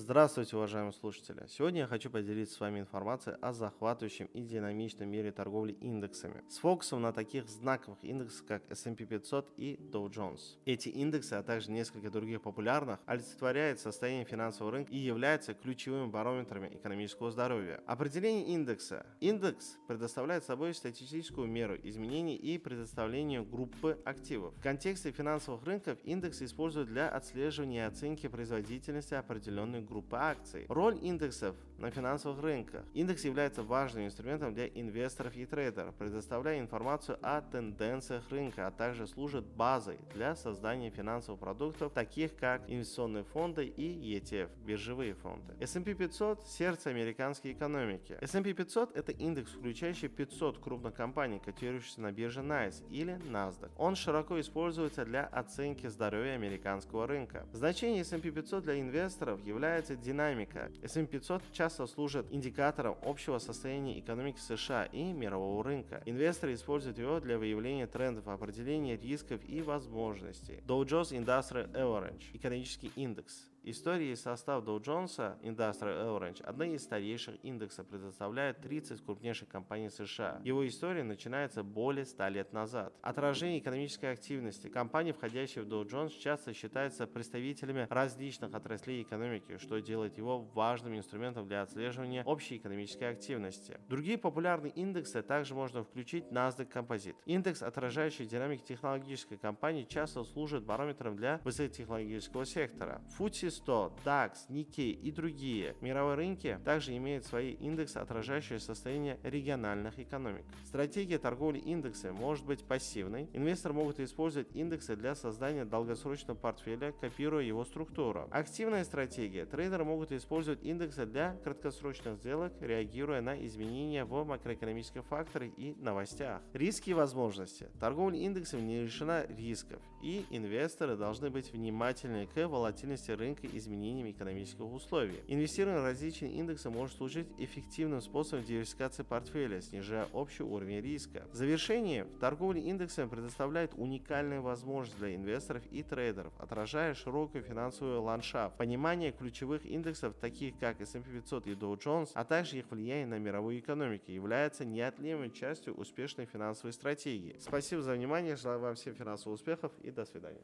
Здравствуйте, уважаемые слушатели! Сегодня я хочу поделиться с вами информацией о захватывающем и динамичном мире торговли индексами, с фокусом на таких знаковых индексах, как S&P 500 и Dow Jones. Эти индексы, а также несколько других популярных, олицетворяют состояние финансового рынка и являются ключевыми барометрами экономического здоровья. Определение индекса. Индекс предоставляет собой статистическую меру изменений и предоставления группы активов. В контексте финансовых рынков индекс используют для отслеживания и оценки производительности определенной группы акций. Роль индексов на финансовых рынках. Индекс является важным инструментом для инвесторов и трейдеров, предоставляя информацию о тенденциях рынка, а также служит базой для создания финансовых продуктов, таких как инвестиционные фонды и ETF, биржевые фонды. S&P 500 – сердце американской экономики. S&P 500 – это индекс, включающий 500 крупных компаний, котирующихся на бирже NYSE или NASDAQ. Он широко используется для оценки здоровья американского рынка. Значение S&P 500 для инвесторов является является динамика. S&P 500 часто служит индикатором общего состояния экономики США и мирового рынка. Инвесторы используют его для выявления трендов, определения рисков и возможностей. Dow Jones Industrial Average – экономический индекс. История и состав Dow Jones Industrial Average – одна из старейших индексов, предоставляет 30 крупнейших компаний США. Его история начинается более 100 лет назад. Отражение экономической активности. Компании, входящие в Dow Jones, часто считаются представителями различных отраслей экономики, что делает его важным инструментом для отслеживания общей экономической активности. Другие популярные индексы также можно включить NASDAQ Composite. Индекс, отражающий динамику технологической компании, часто служит барометром для высокотехнологического сектора. FTSE 100, DAX, Nikkei и другие мировые рынки также имеют свои индексы, отражающие состояние региональных экономик. Стратегия торговли индексами может быть пассивной. Инвесторы могут использовать индексы для создания долгосрочного портфеля, копируя его структуру. Активная стратегия Трейдеры могут использовать индексы для краткосрочных сделок, реагируя на изменения в макроэкономических факторах и новостях. Риски и возможности. Торговля индексами не лишена рисков, и инвесторы должны быть внимательны к волатильности рынка и изменениям экономических условий. Инвестирование в различные индексы может служить эффективным способом диверсификации портфеля, снижая общий уровень риска. В завершение, торговля индексами предоставляет уникальную возможность для инвесторов и трейдеров, отражая широкую финансовую ландшафт, понимание ключевых индексов, таких как S&P 500 и Dow Jones, а также их влияние на мировую экономику, является неотъемлемой частью успешной финансовой стратегии. Спасибо за внимание, желаю вам всем финансовых успехов и до свидания.